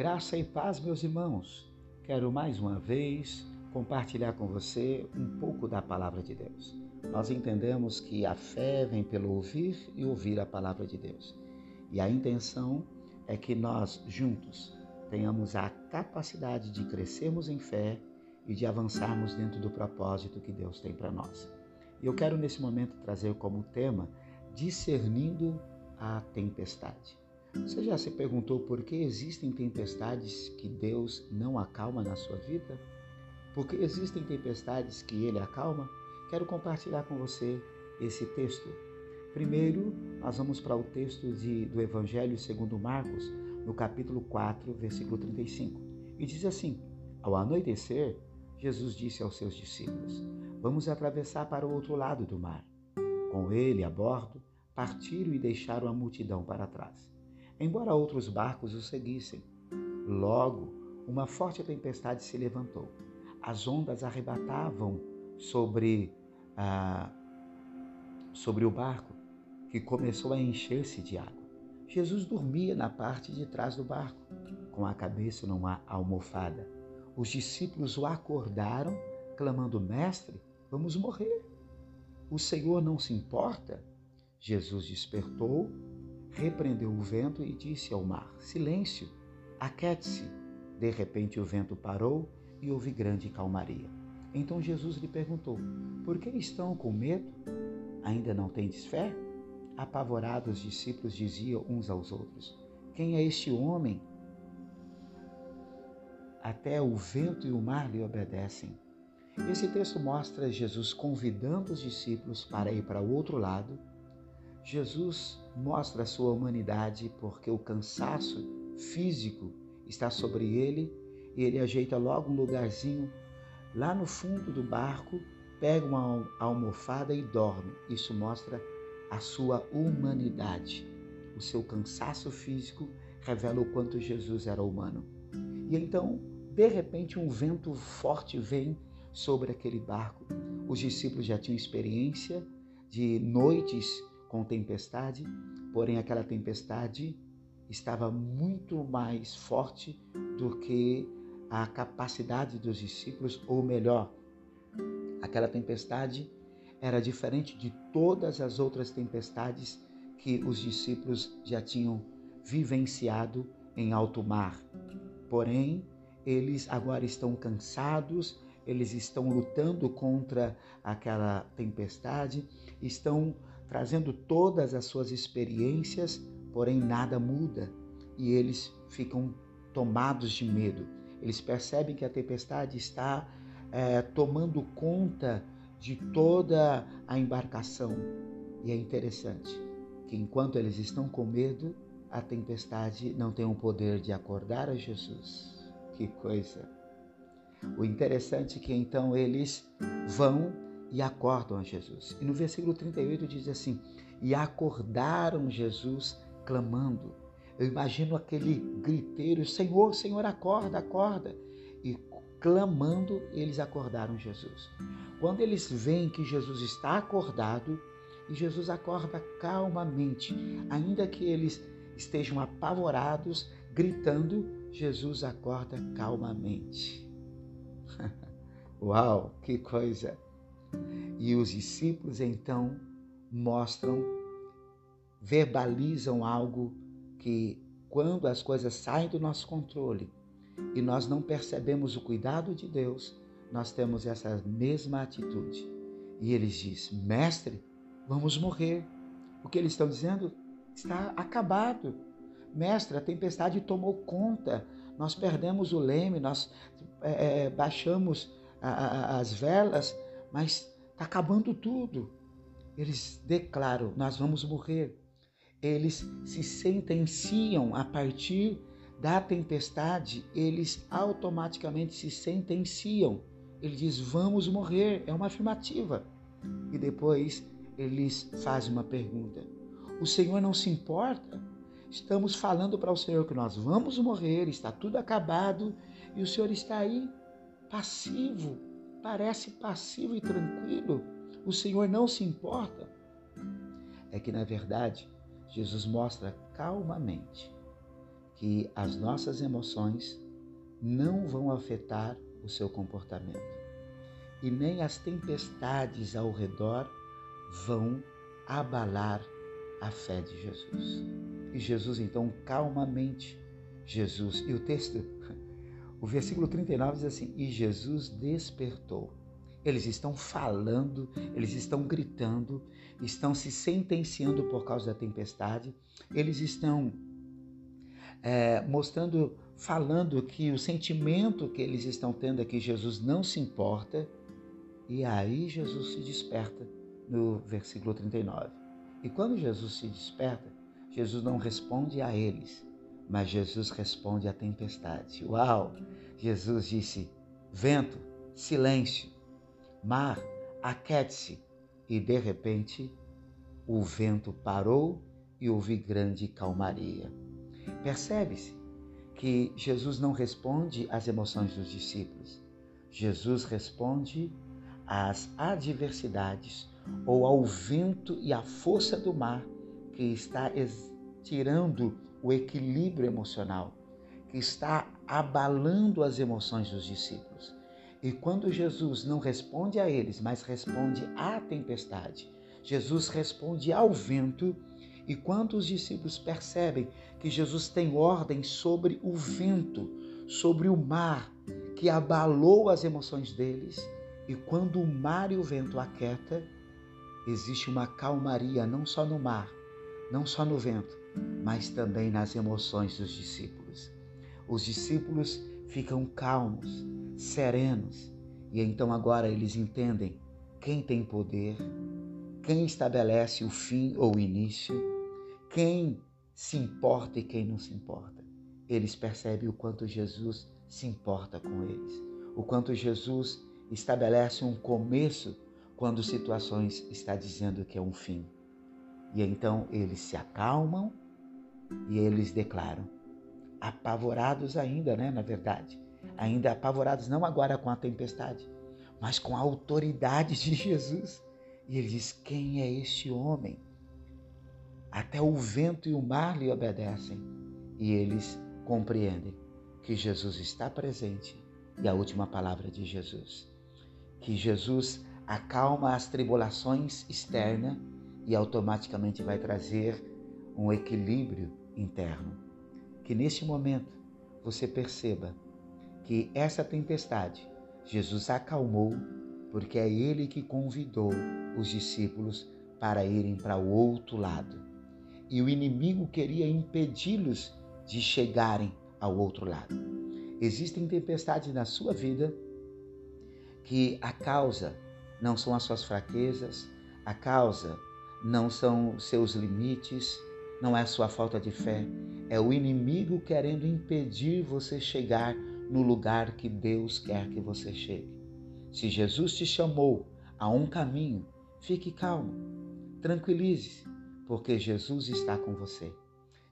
Graça e paz, meus irmãos. Quero mais uma vez compartilhar com você um pouco da palavra de Deus. Nós entendemos que a fé vem pelo ouvir e ouvir a palavra de Deus. E a intenção é que nós juntos tenhamos a capacidade de crescermos em fé e de avançarmos dentro do propósito que Deus tem para nós. E eu quero nesse momento trazer como tema discernindo a tempestade. Você já se perguntou por que existem tempestades que Deus não acalma na sua vida? Porque existem tempestades que Ele acalma? Quero compartilhar com você esse texto. Primeiro, nós vamos para o texto de, do Evangelho segundo Marcos, no capítulo 4, versículo 35. E diz assim: Ao anoitecer, Jesus disse aos seus discípulos: Vamos atravessar para o outro lado do mar. Com ele a bordo, partiram e deixaram a multidão para trás embora outros barcos o seguissem. Logo, uma forte tempestade se levantou. As ondas arrebatavam sobre, ah, sobre o barco, que começou a encher-se de água. Jesus dormia na parte de trás do barco, com a cabeça numa almofada. Os discípulos o acordaram, clamando: Mestre, vamos morrer. O Senhor não se importa? Jesus despertou, repreendeu o vento e disse ao mar: Silêncio, aquete-se. De repente o vento parou e houve grande calmaria. Então Jesus lhe perguntou: Por que estão com medo? Ainda não tendes fé? Apavorados, os discípulos diziam uns aos outros: Quem é este homem? Até o vento e o mar lhe obedecem. Esse texto mostra Jesus convidando os discípulos para ir para o outro lado Jesus mostra a sua humanidade porque o cansaço físico está sobre ele e ele ajeita logo um lugarzinho lá no fundo do barco, pega uma almofada e dorme. Isso mostra a sua humanidade. O seu cansaço físico revela o quanto Jesus era humano. E então, de repente, um vento forte vem sobre aquele barco. Os discípulos já tinham experiência de noites com tempestade, porém aquela tempestade estava muito mais forte do que a capacidade dos discípulos, ou melhor, aquela tempestade era diferente de todas as outras tempestades que os discípulos já tinham vivenciado em alto mar. Porém, eles agora estão cansados, eles estão lutando contra aquela tempestade, estão trazendo todas as suas experiências, porém nada muda e eles ficam tomados de medo. Eles percebem que a tempestade está é, tomando conta de toda a embarcação. E é interessante que enquanto eles estão com medo, a tempestade não tem o poder de acordar a Jesus. Que coisa! O interessante é que então eles vão e acordam a Jesus. E no versículo 38 diz assim: E acordaram Jesus clamando. Eu imagino aquele griteiro: Senhor, Senhor, acorda, acorda. E clamando, eles acordaram Jesus. Quando eles veem que Jesus está acordado, e Jesus acorda calmamente, ainda que eles estejam apavorados, gritando, Jesus acorda calmamente. Uau, que coisa! E os discípulos então mostram, verbalizam algo que, quando as coisas saem do nosso controle e nós não percebemos o cuidado de Deus, nós temos essa mesma atitude. E eles dizem: Mestre, vamos morrer. O que eles estão dizendo está acabado. Mestre, a tempestade tomou conta, nós perdemos o leme, nós é, baixamos a, a, as velas, mas está acabando tudo. Eles declaram: nós vamos morrer. Eles se sentenciam a partir da tempestade, eles automaticamente se sentenciam. Ele diz: vamos morrer. É uma afirmativa. E depois eles fazem uma pergunta: o Senhor não se importa? Estamos falando para o Senhor que nós vamos morrer, está tudo acabado e o Senhor está aí passivo, parece passivo e tranquilo, o Senhor não se importa. É que, na verdade, Jesus mostra calmamente que as nossas emoções não vão afetar o seu comportamento e nem as tempestades ao redor vão abalar a fé de Jesus. E Jesus então calmamente, Jesus, e o texto, o versículo 39 diz assim: "E Jesus despertou". Eles estão falando, eles estão gritando, estão se sentenciando por causa da tempestade, eles estão é, mostrando, falando que o sentimento que eles estão tendo é que Jesus não se importa, e aí Jesus se desperta no versículo 39. E quando Jesus se desperta, Jesus não responde a eles, mas Jesus responde à tempestade. Uau! Jesus disse: vento, silêncio, mar, aquete-se. E de repente, o vento parou e houve grande calmaria. Percebe-se que Jesus não responde às emoções dos discípulos. Jesus responde às adversidades ou ao vento e à força do mar que está tirando o equilíbrio emocional, que está abalando as emoções dos discípulos. E quando Jesus não responde a eles, mas responde à tempestade, Jesus responde ao vento e quando os discípulos percebem que Jesus tem ordem sobre o vento, sobre o mar, que abalou as emoções deles, e quando o mar e o vento aquieta, existe uma calmaria não só no mar, não só no vento, mas também nas emoções dos discípulos. Os discípulos ficam calmos, serenos, e então agora eles entendem quem tem poder, quem estabelece o fim ou o início quem se importa e quem não se importa. Eles percebem o quanto Jesus se importa com eles, o quanto Jesus estabelece um começo quando situações está dizendo que é um fim. E então eles se acalmam e eles declaram, apavorados ainda, né, na verdade, ainda apavorados não agora com a tempestade, mas com a autoridade de Jesus. E ele diz: Quem é este homem? Até o vento e o mar lhe obedecem e eles compreendem que Jesus está presente e a última palavra de Jesus. Que Jesus acalma as tribulações externas e automaticamente vai trazer um equilíbrio interno. Que neste momento você perceba que essa tempestade Jesus acalmou porque é ele que convidou os discípulos para irem para o outro lado e o inimigo queria impedi-los de chegarem ao outro lado. Existem tempestades na sua vida que a causa não são as suas fraquezas, a causa não são seus limites, não é a sua falta de fé, é o inimigo querendo impedir você chegar no lugar que Deus quer que você chegue. Se Jesus te chamou a um caminho, fique calmo, tranquilize-se, porque Jesus está com você.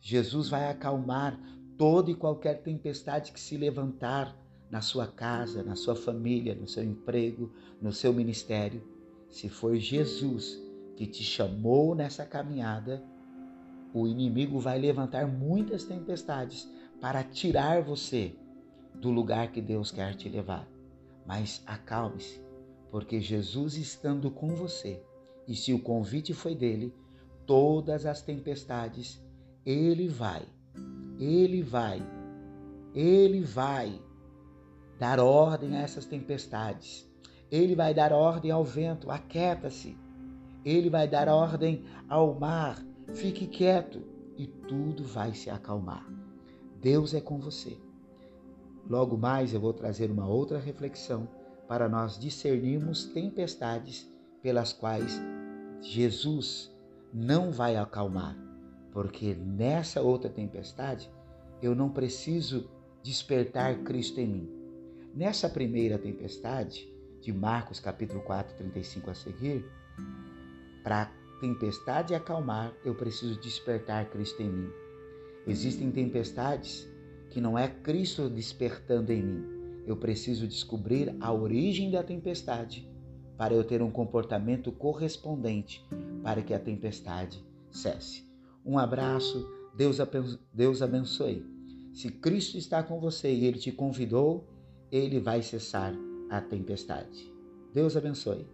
Jesus vai acalmar toda e qualquer tempestade que se levantar na sua casa, na sua família, no seu emprego, no seu ministério. Se for Jesus que te chamou nessa caminhada, o inimigo vai levantar muitas tempestades para tirar você do lugar que Deus quer te levar. Mas acalme-se, porque Jesus estando com você, e se o convite foi dele, todas as tempestades, Ele vai, Ele vai, Ele vai dar ordem a essas tempestades. Ele vai dar ordem ao vento, aquieta-se. Ele vai dar ordem ao mar, fique quieto e tudo vai se acalmar. Deus é com você. Logo mais eu vou trazer uma outra reflexão para nós discernirmos tempestades pelas quais Jesus não vai acalmar, porque nessa outra tempestade eu não preciso despertar Cristo em mim. Nessa primeira tempestade, de Marcos capítulo 4, 35 a seguir, para a tempestade acalmar, eu preciso despertar Cristo em mim. Existem tempestades que não é Cristo despertando em mim. Eu preciso descobrir a origem da tempestade para eu ter um comportamento correspondente para que a tempestade cesse. Um abraço, Deus, Deus abençoe. Se Cristo está com você e ele te convidou, ele vai cessar a tempestade. Deus abençoe.